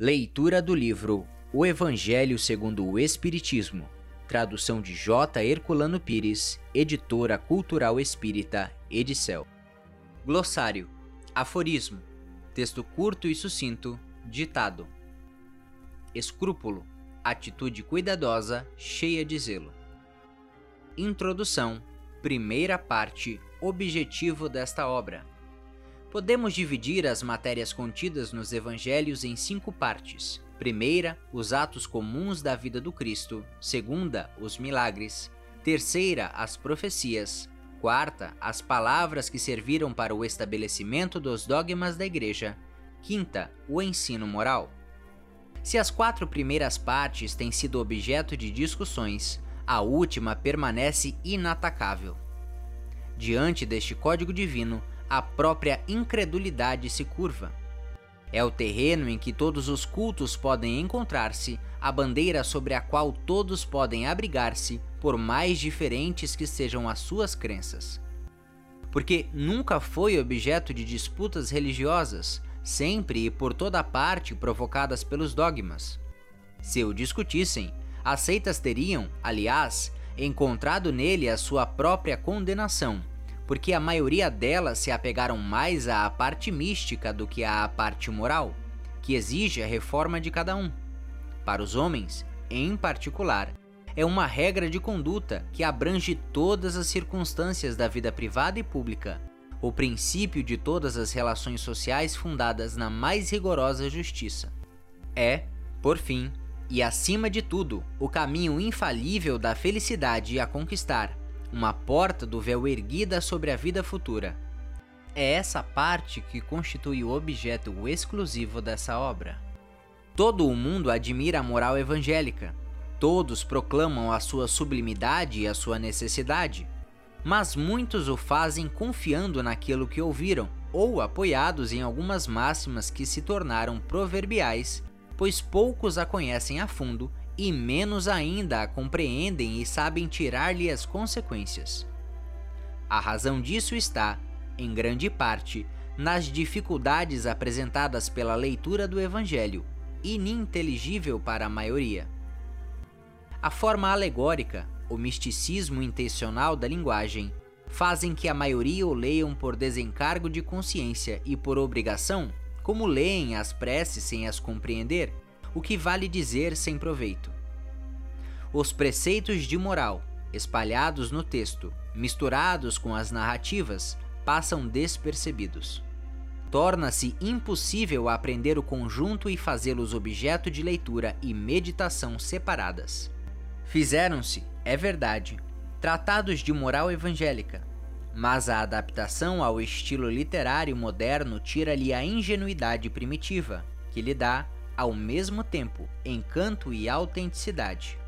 Leitura do livro O Evangelho segundo o Espiritismo, tradução de J. Herculano Pires, editora cultural espírita Edicel. Glossário, aforismo, texto curto e sucinto, ditado. Escrúpulo, atitude cuidadosa, cheia de zelo. Introdução, primeira parte, objetivo desta obra. Podemos dividir as matérias contidas nos evangelhos em cinco partes. Primeira, os atos comuns da vida do Cristo. Segunda, os milagres. Terceira, as profecias. Quarta, as palavras que serviram para o estabelecimento dos dogmas da Igreja. Quinta, o ensino moral. Se as quatro primeiras partes têm sido objeto de discussões, a última permanece inatacável. Diante deste código divino, a própria incredulidade se curva. É o terreno em que todos os cultos podem encontrar-se, a bandeira sobre a qual todos podem abrigar-se, por mais diferentes que sejam as suas crenças. Porque nunca foi objeto de disputas religiosas, sempre e por toda parte provocadas pelos dogmas. Se o discutissem, as seitas teriam, aliás, encontrado nele a sua própria condenação porque a maioria delas se apegaram mais à parte mística do que à parte moral, que exige a reforma de cada um. Para os homens, em particular, é uma regra de conduta que abrange todas as circunstâncias da vida privada e pública, o princípio de todas as relações sociais fundadas na mais rigorosa justiça. É, por fim, e acima de tudo, o caminho infalível da felicidade a conquistar uma porta do véu erguida sobre a vida futura. É essa parte que constitui o objeto exclusivo dessa obra. Todo o mundo admira a moral evangélica. Todos proclamam a sua sublimidade e a sua necessidade. Mas muitos o fazem confiando naquilo que ouviram ou apoiados em algumas máximas que se tornaram proverbiais, pois poucos a conhecem a fundo e menos ainda a compreendem e sabem tirar-lhe as consequências. A razão disso está, em grande parte, nas dificuldades apresentadas pela leitura do Evangelho, ininteligível para a maioria. A forma alegórica, o misticismo intencional da linguagem, fazem que a maioria o leiam por desencargo de consciência e por obrigação, como leem as preces sem as compreender, o que vale dizer sem proveito. Os preceitos de moral, espalhados no texto, misturados com as narrativas, passam despercebidos. Torna-se impossível aprender o conjunto e fazê-los objeto de leitura e meditação separadas. Fizeram-se, é verdade, tratados de moral evangélica, mas a adaptação ao estilo literário moderno tira-lhe a ingenuidade primitiva, que lhe dá, ao mesmo tempo, encanto e autenticidade.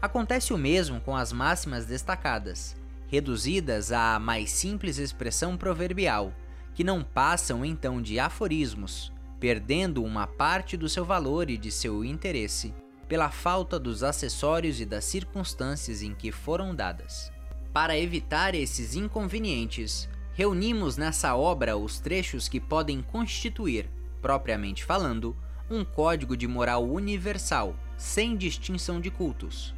Acontece o mesmo com as máximas destacadas, reduzidas à mais simples expressão proverbial, que não passam então de aforismos, perdendo uma parte do seu valor e de seu interesse pela falta dos acessórios e das circunstâncias em que foram dadas. Para evitar esses inconvenientes, reunimos nessa obra os trechos que podem constituir, propriamente falando, um código de moral universal, sem distinção de cultos.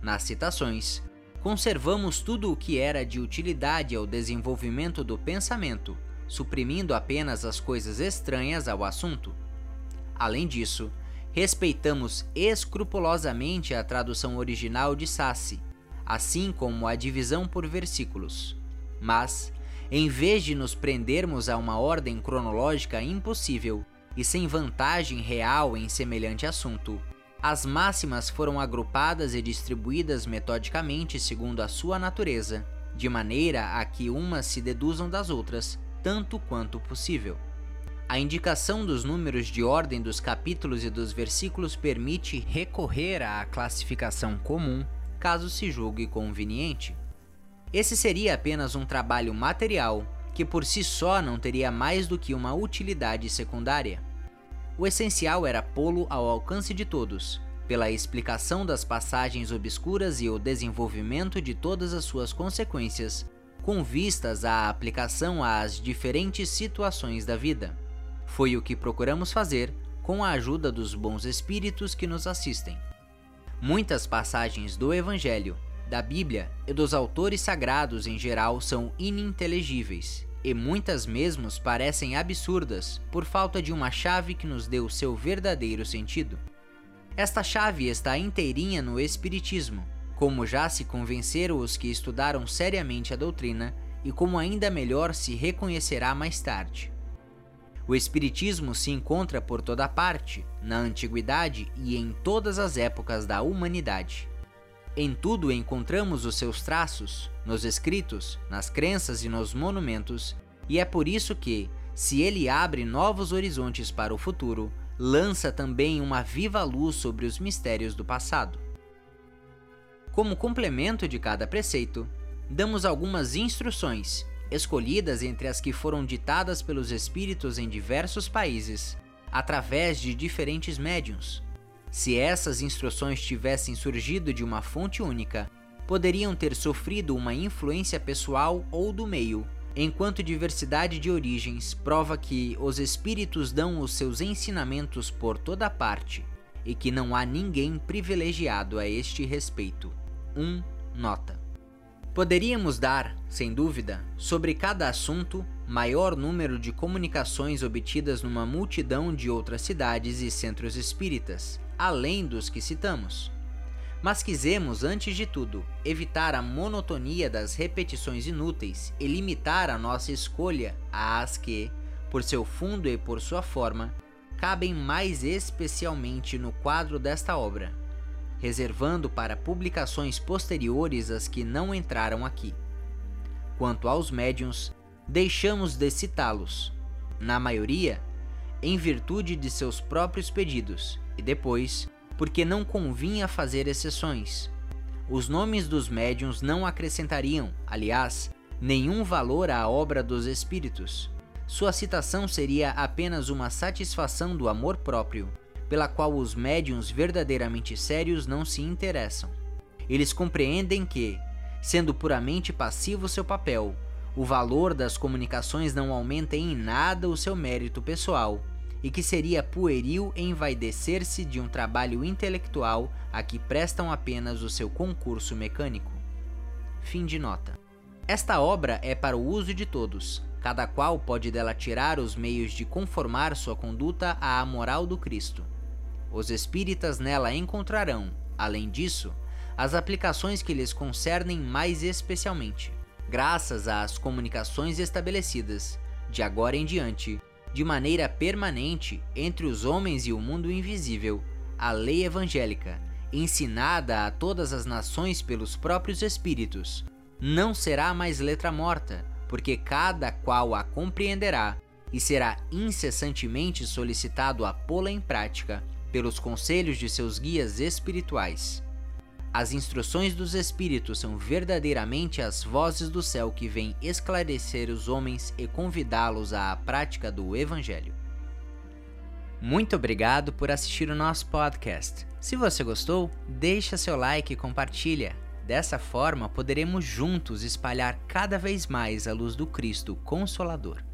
Nas citações, conservamos tudo o que era de utilidade ao desenvolvimento do pensamento, suprimindo apenas as coisas estranhas ao assunto. Além disso, respeitamos escrupulosamente a tradução original de Sassi, assim como a divisão por versículos. Mas, em vez de nos prendermos a uma ordem cronológica impossível, e sem vantagem real em semelhante assunto. As máximas foram agrupadas e distribuídas metodicamente segundo a sua natureza, de maneira a que umas se deduzam das outras, tanto quanto possível. A indicação dos números de ordem dos capítulos e dos versículos permite recorrer à classificação comum, caso se julgue conveniente. Esse seria apenas um trabalho material que por si só não teria mais do que uma utilidade secundária. O essencial era pô-lo ao alcance de todos, pela explicação das passagens obscuras e o desenvolvimento de todas as suas consequências, com vistas à aplicação às diferentes situações da vida. Foi o que procuramos fazer com a ajuda dos bons espíritos que nos assistem. Muitas passagens do Evangelho, da Bíblia e dos autores sagrados em geral são ininteligíveis, e muitas mesmo parecem absurdas por falta de uma chave que nos dê o seu verdadeiro sentido. Esta chave está inteirinha no Espiritismo, como já se convenceram os que estudaram seriamente a doutrina e como ainda melhor se reconhecerá mais tarde. O Espiritismo se encontra por toda parte, na antiguidade e em todas as épocas da humanidade. Em tudo encontramos os seus traços, nos escritos, nas crenças e nos monumentos, e é por isso que, se ele abre novos horizontes para o futuro, lança também uma viva luz sobre os mistérios do passado. Como complemento de cada preceito, damos algumas instruções, escolhidas entre as que foram ditadas pelos espíritos em diversos países, através de diferentes médiums. Se essas instruções tivessem surgido de uma fonte única, poderiam ter sofrido uma influência pessoal ou do meio, enquanto diversidade de origens prova que os espíritos dão os seus ensinamentos por toda parte e que não há ninguém privilegiado a este respeito. 1. Um, nota. Poderíamos dar, sem dúvida, sobre cada assunto, maior número de comunicações obtidas numa multidão de outras cidades e centros espíritas, além dos que citamos. Mas quisemos, antes de tudo, evitar a monotonia das repetições inúteis e limitar a nossa escolha às que, por seu fundo e por sua forma, cabem mais especialmente no quadro desta obra reservando para publicações posteriores as que não entraram aqui. Quanto aos médiuns, deixamos de citá-los, na maioria, em virtude de seus próprios pedidos, e depois, porque não convinha fazer exceções. Os nomes dos médiuns não acrescentariam, aliás, nenhum valor à obra dos espíritos. Sua citação seria apenas uma satisfação do amor próprio, pela qual os médiums verdadeiramente sérios não se interessam. Eles compreendem que, sendo puramente passivo seu papel, o valor das comunicações não aumenta em nada o seu mérito pessoal e que seria pueril envaidecer-se de um trabalho intelectual a que prestam apenas o seu concurso mecânico. Fim de nota. Esta obra é para o uso de todos, cada qual pode dela tirar os meios de conformar sua conduta à moral do Cristo. Os espíritas nela encontrarão, além disso, as aplicações que lhes concernem mais especialmente, graças às comunicações estabelecidas, de agora em diante, de maneira permanente entre os homens e o mundo invisível, a lei evangélica, ensinada a todas as nações pelos próprios Espíritos, não será mais letra morta, porque cada qual a compreenderá e será incessantemente solicitado a pô-la em prática pelos conselhos de seus guias espirituais. As instruções dos Espíritos são verdadeiramente as vozes do céu que vêm esclarecer os homens e convidá-los à prática do Evangelho. Muito obrigado por assistir o nosso podcast. Se você gostou, deixa seu like e compartilha. Dessa forma, poderemos juntos espalhar cada vez mais a luz do Cristo Consolador.